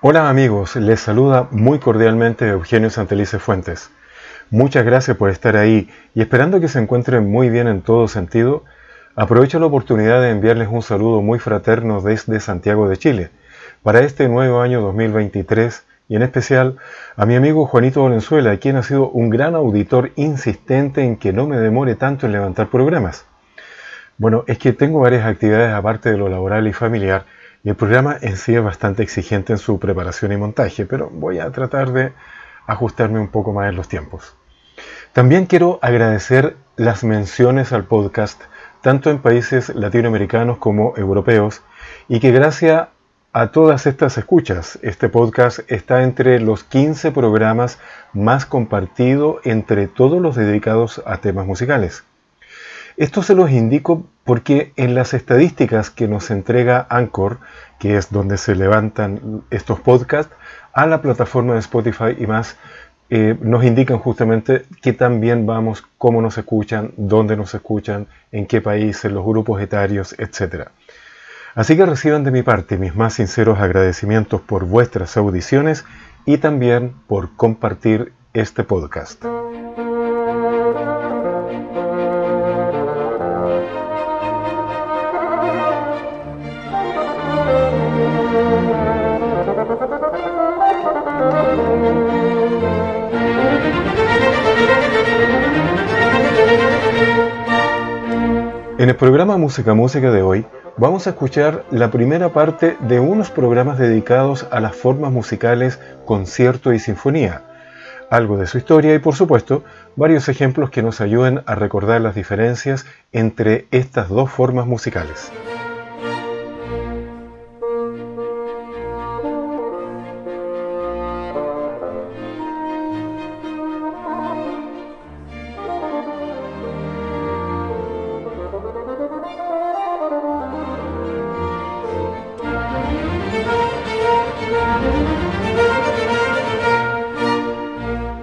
Hola amigos, les saluda muy cordialmente Eugenio Santelice Fuentes. Muchas gracias por estar ahí y esperando que se encuentren muy bien en todo sentido, aprovecho la oportunidad de enviarles un saludo muy fraterno desde Santiago de Chile para este nuevo año 2023 y en especial a mi amigo Juanito Valenzuela, quien ha sido un gran auditor insistente en que no me demore tanto en levantar programas. Bueno, es que tengo varias actividades aparte de lo laboral y familiar y el programa en sí es bastante exigente en su preparación y montaje, pero voy a tratar de ajustarme un poco más en los tiempos. También quiero agradecer las menciones al podcast, tanto en países latinoamericanos como europeos, y que gracias a todas estas escuchas, este podcast está entre los 15 programas más compartidos entre todos los dedicados a temas musicales. Esto se los indico porque en las estadísticas que nos entrega Anchor, que es donde se levantan estos podcasts, a la plataforma de Spotify y más, eh, nos indican justamente qué tan bien vamos, cómo nos escuchan, dónde nos escuchan, en qué países, los grupos etarios, etc. Así que reciban de mi parte mis más sinceros agradecimientos por vuestras audiciones y también por compartir este podcast. En el programa Música Música de hoy vamos a escuchar la primera parte de unos programas dedicados a las formas musicales concierto y sinfonía, algo de su historia y por supuesto varios ejemplos que nos ayuden a recordar las diferencias entre estas dos formas musicales.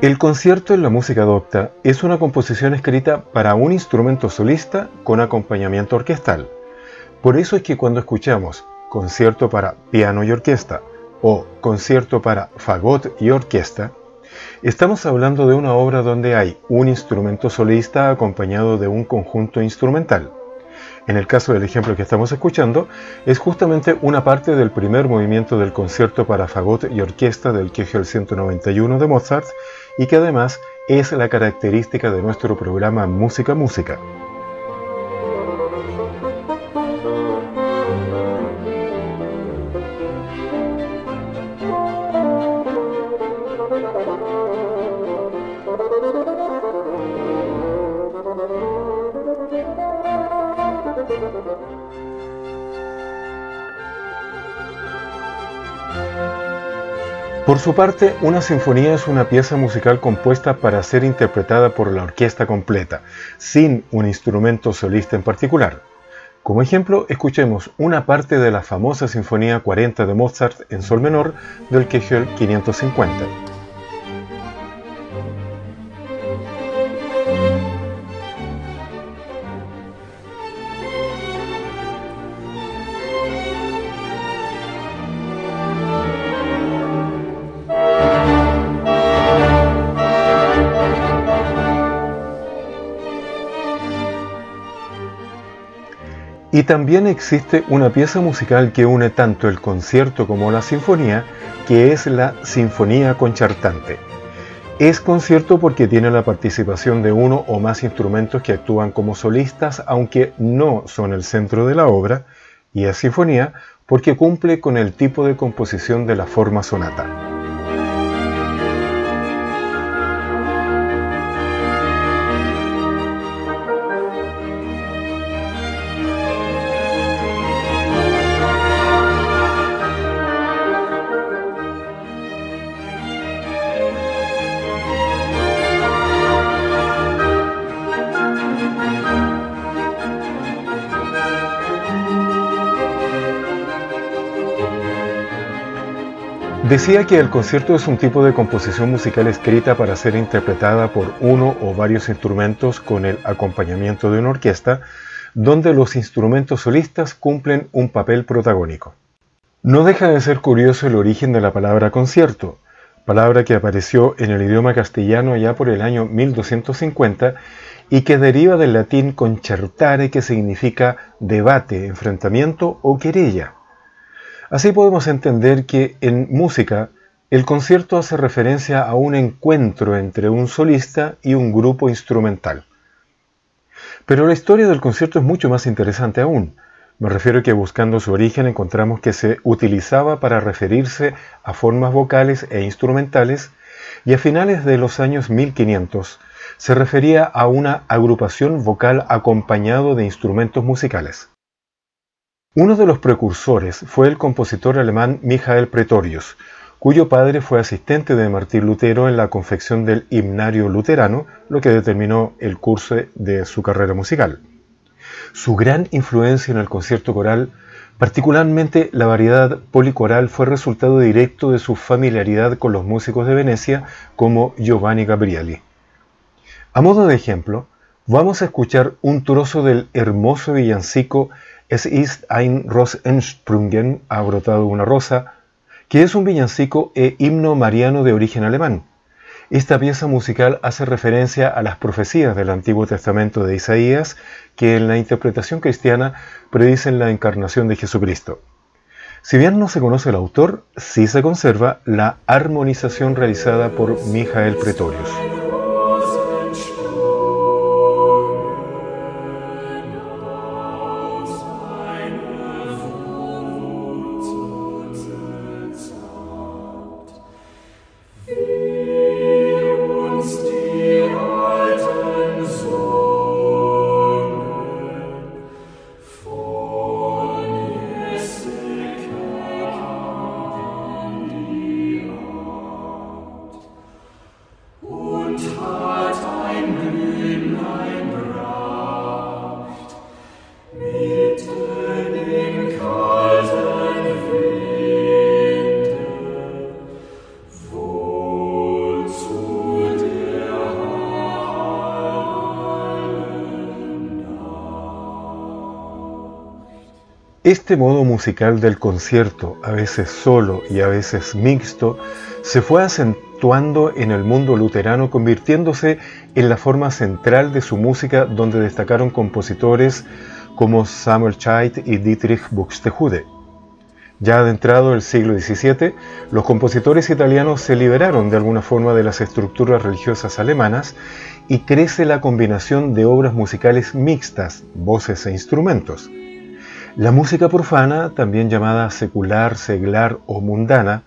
El concierto en la música docta es una composición escrita para un instrumento solista con acompañamiento orquestal. Por eso es que cuando escuchamos concierto para piano y orquesta o concierto para fagot y orquesta, estamos hablando de una obra donde hay un instrumento solista acompañado de un conjunto instrumental. En el caso del ejemplo que estamos escuchando, es justamente una parte del primer movimiento del concierto para fagot y orquesta del Kegel 191 de Mozart y que además es la característica de nuestro programa Música Música. Por su parte, una sinfonía es una pieza musical compuesta para ser interpretada por la orquesta completa, sin un instrumento solista en particular. Como ejemplo, escuchemos una parte de la famosa Sinfonía 40 de Mozart en sol menor del Kegel 550. También existe una pieza musical que une tanto el concierto como la sinfonía, que es la Sinfonía Concertante. Es concierto porque tiene la participación de uno o más instrumentos que actúan como solistas, aunque no son el centro de la obra, y es sinfonía porque cumple con el tipo de composición de la forma sonata. Decía que el concierto es un tipo de composición musical escrita para ser interpretada por uno o varios instrumentos con el acompañamiento de una orquesta, donde los instrumentos solistas cumplen un papel protagónico. No deja de ser curioso el origen de la palabra concierto, palabra que apareció en el idioma castellano ya por el año 1250 y que deriva del latín concertare que significa debate, enfrentamiento o querella. Así podemos entender que en música el concierto hace referencia a un encuentro entre un solista y un grupo instrumental. Pero la historia del concierto es mucho más interesante aún. Me refiero a que buscando su origen encontramos que se utilizaba para referirse a formas vocales e instrumentales y a finales de los años 1500 se refería a una agrupación vocal acompañado de instrumentos musicales. Uno de los precursores fue el compositor alemán Michael Pretorius, cuyo padre fue asistente de Martín Lutero en la confección del himnario luterano, lo que determinó el curso de su carrera musical. Su gran influencia en el concierto coral, particularmente la variedad policoral, fue resultado directo de su familiaridad con los músicos de Venecia como Giovanni Gabrieli. A modo de ejemplo, vamos a escuchar un trozo del hermoso villancico Es ist ein Ros entsprungen, ha brotado una rosa, que es un villancico e himno mariano de origen alemán. Esta pieza musical hace referencia a las profecías del Antiguo Testamento de Isaías que en la interpretación cristiana predicen la encarnación de Jesucristo. Si bien no se conoce el autor, sí se conserva la armonización realizada por Mijael Pretorius. Este modo musical del concierto, a veces solo y a veces mixto, se fue acentuando en el mundo luterano, convirtiéndose en la forma central de su música, donde destacaron compositores como Samuel Scheidt y Dietrich Buxtehude. Ya adentrado el siglo XVII, los compositores italianos se liberaron de alguna forma de las estructuras religiosas alemanas y crece la combinación de obras musicales mixtas, voces e instrumentos. La música profana, también llamada secular, seglar o mundana,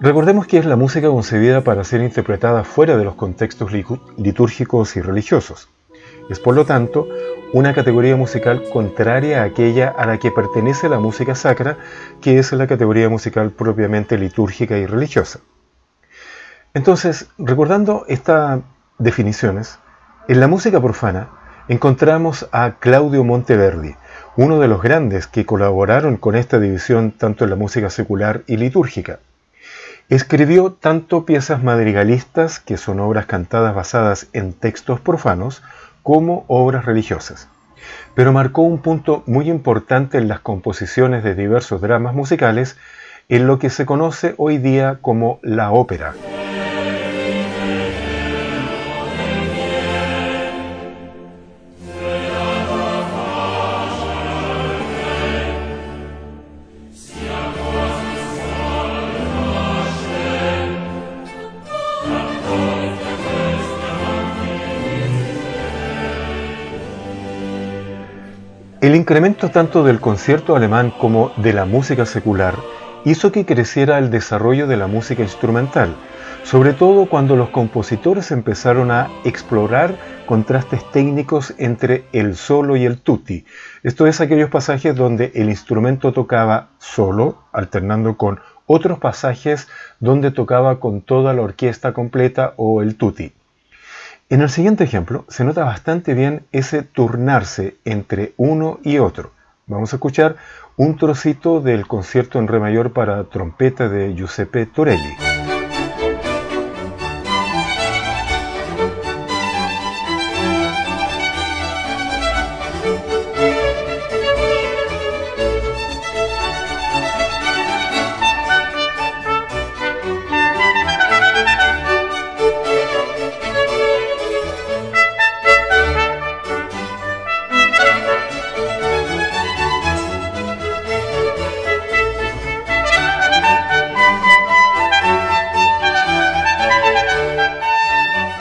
recordemos que es la música concebida para ser interpretada fuera de los contextos litúrgicos y religiosos. Es por lo tanto una categoría musical contraria a aquella a la que pertenece la música sacra, que es la categoría musical propiamente litúrgica y religiosa. Entonces, recordando estas definiciones, en la música profana encontramos a Claudio Monteverdi, uno de los grandes que colaboraron con esta división tanto en la música secular y litúrgica. Escribió tanto piezas madrigalistas, que son obras cantadas basadas en textos profanos, como obras religiosas. Pero marcó un punto muy importante en las composiciones de diversos dramas musicales en lo que se conoce hoy día como la ópera. Incremento tanto del concierto alemán como de la música secular hizo que creciera el desarrollo de la música instrumental, sobre todo cuando los compositores empezaron a explorar contrastes técnicos entre el solo y el tutti. Esto es aquellos pasajes donde el instrumento tocaba solo, alternando con otros pasajes donde tocaba con toda la orquesta completa o el tutti. En el siguiente ejemplo se nota bastante bien ese turnarse entre uno y otro. Vamos a escuchar un trocito del concierto en re mayor para trompeta de Giuseppe Torelli.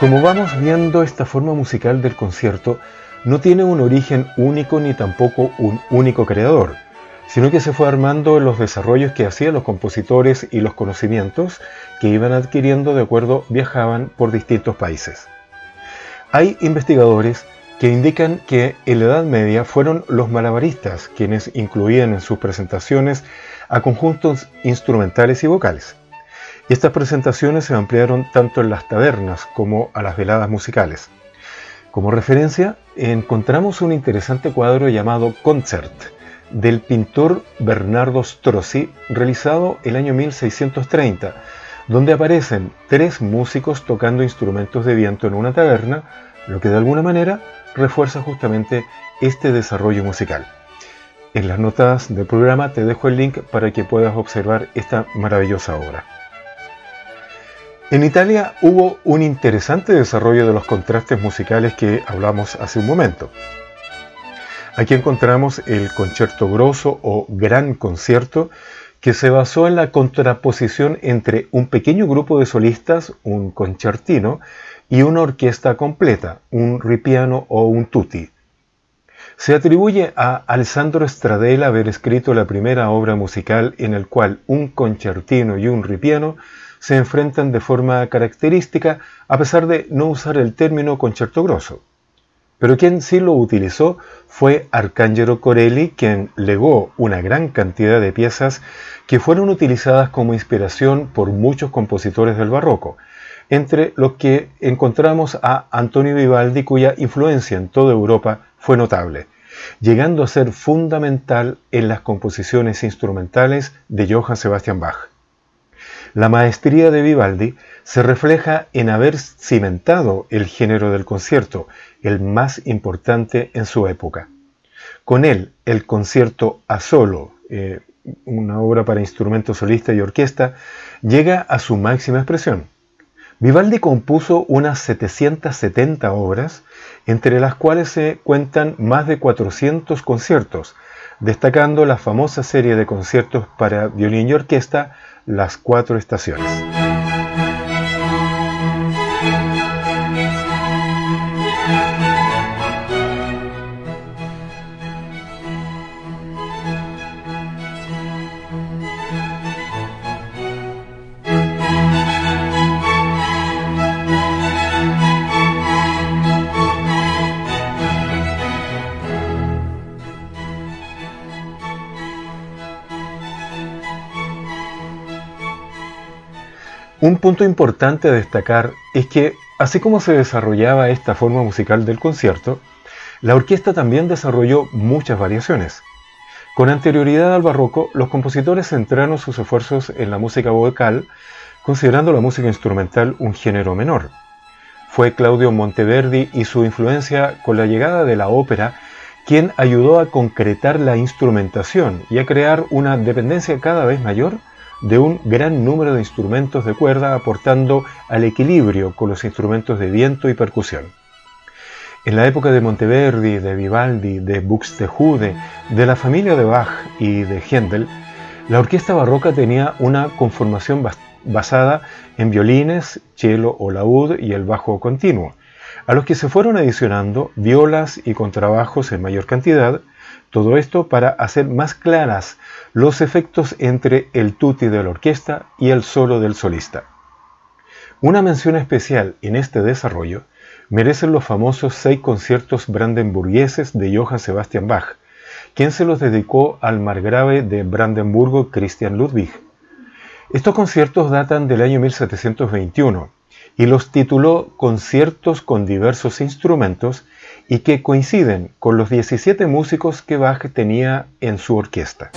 Como vamos viendo, esta forma musical del concierto no tiene un origen único ni tampoco un único creador, sino que se fue armando en los desarrollos que hacían los compositores y los conocimientos que iban adquiriendo de acuerdo viajaban por distintos países. Hay investigadores que indican que en la Edad Media fueron los malabaristas quienes incluían en sus presentaciones a conjuntos instrumentales y vocales. Y estas presentaciones se ampliaron tanto en las tabernas como a las veladas musicales. Como referencia, encontramos un interesante cuadro llamado Concert del pintor Bernardo Strozzi, realizado el año 1630, donde aparecen tres músicos tocando instrumentos de viento en una taberna, lo que de alguna manera refuerza justamente este desarrollo musical. En las notas del programa te dejo el link para que puedas observar esta maravillosa obra. En Italia hubo un interesante desarrollo de los contrastes musicales que hablamos hace un momento. Aquí encontramos el concierto grosso o gran concierto que se basó en la contraposición entre un pequeño grupo de solistas, un concertino, y una orquesta completa, un ripiano o un tutti. Se atribuye a Alessandro Stradella haber escrito la primera obra musical en el cual un concertino y un ripiano se enfrentan de forma característica a pesar de no usar el término concierto grosso. Pero quien sí lo utilizó fue Arcangelo Corelli, quien legó una gran cantidad de piezas que fueron utilizadas como inspiración por muchos compositores del barroco, entre los que encontramos a Antonio Vivaldi, cuya influencia en toda Europa fue notable, llegando a ser fundamental en las composiciones instrumentales de Johann Sebastian Bach. La maestría de Vivaldi se refleja en haber cimentado el género del concierto, el más importante en su época. Con él, el concierto a solo, eh, una obra para instrumento solista y orquesta, llega a su máxima expresión. Vivaldi compuso unas 770 obras, entre las cuales se cuentan más de 400 conciertos, destacando la famosa serie de conciertos para violín y orquesta las cuatro estaciones. Un punto importante a destacar es que, así como se desarrollaba esta forma musical del concierto, la orquesta también desarrolló muchas variaciones. Con anterioridad al barroco, los compositores centraron sus esfuerzos en la música vocal, considerando la música instrumental un género menor. Fue Claudio Monteverdi y su influencia con la llegada de la ópera quien ayudó a concretar la instrumentación y a crear una dependencia cada vez mayor de un gran número de instrumentos de cuerda aportando al equilibrio con los instrumentos de viento y percusión. En la época de Monteverdi, de Vivaldi, de Buxtehude, de la familia de Bach y de Händel, la orquesta barroca tenía una conformación basada en violines, cello o laúd y el bajo continuo, a los que se fueron adicionando violas y contrabajos en mayor cantidad, todo esto para hacer más claras los efectos entre el tutti de la orquesta y el solo del solista. Una mención especial en este desarrollo merecen los famosos seis conciertos brandenburgueses de Johann Sebastian Bach, quien se los dedicó al margrave de Brandenburgo Christian Ludwig. Estos conciertos datan del año 1721 y los tituló Conciertos con diversos instrumentos y que coinciden con los 17 músicos que Bach tenía en su orquesta.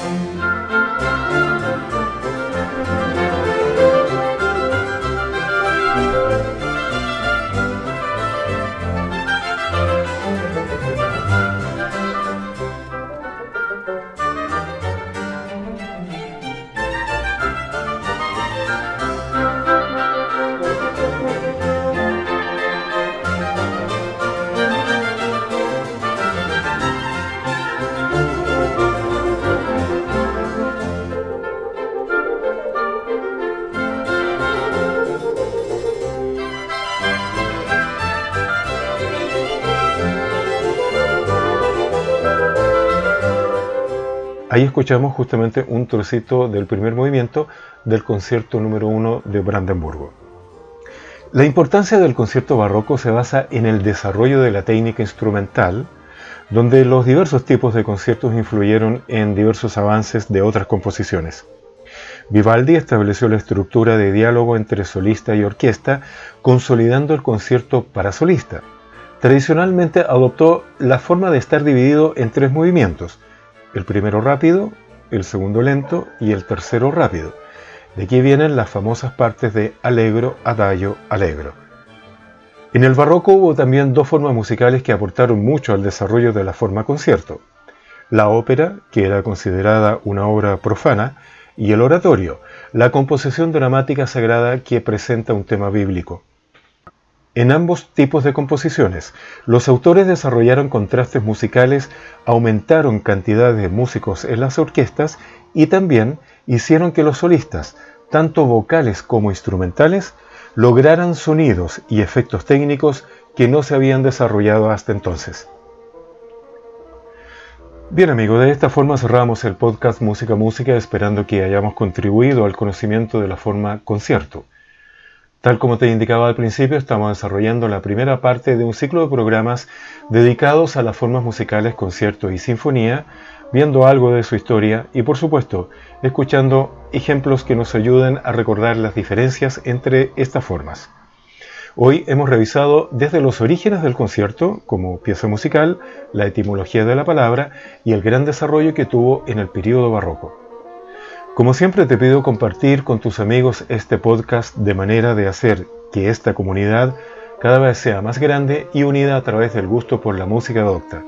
Ahí escuchamos justamente un trocito del primer movimiento del concierto número 1 de Brandenburgo. La importancia del concierto barroco se basa en el desarrollo de la técnica instrumental, donde los diversos tipos de conciertos influyeron en diversos avances de otras composiciones. Vivaldi estableció la estructura de diálogo entre solista y orquesta, consolidando el concierto para solista. Tradicionalmente adoptó la forma de estar dividido en tres movimientos, el primero rápido, el segundo lento y el tercero rápido. De aquí vienen las famosas partes de allegro, adagio, allegro. En el barroco hubo también dos formas musicales que aportaron mucho al desarrollo de la forma concierto. La ópera, que era considerada una obra profana, y el oratorio, la composición dramática sagrada que presenta un tema bíblico. En ambos tipos de composiciones, los autores desarrollaron contrastes musicales, aumentaron cantidad de músicos en las orquestas y también hicieron que los solistas, tanto vocales como instrumentales, lograran sonidos y efectos técnicos que no se habían desarrollado hasta entonces. Bien amigos, de esta forma cerramos el podcast Música Música esperando que hayamos contribuido al conocimiento de la forma concierto. Tal como te indicaba al principio, estamos desarrollando la primera parte de un ciclo de programas dedicados a las formas musicales concierto y sinfonía, viendo algo de su historia y por supuesto escuchando ejemplos que nos ayuden a recordar las diferencias entre estas formas. Hoy hemos revisado desde los orígenes del concierto como pieza musical, la etimología de la palabra y el gran desarrollo que tuvo en el periodo barroco. Como siempre te pido compartir con tus amigos este podcast de manera de hacer que esta comunidad cada vez sea más grande y unida a través del gusto por la música docta.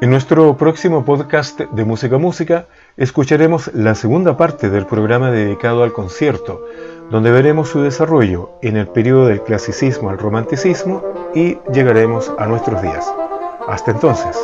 En nuestro próximo podcast de Música Música escucharemos la segunda parte del programa dedicado al concierto, donde veremos su desarrollo en el periodo del clasicismo al romanticismo y llegaremos a nuestros días. Hasta entonces.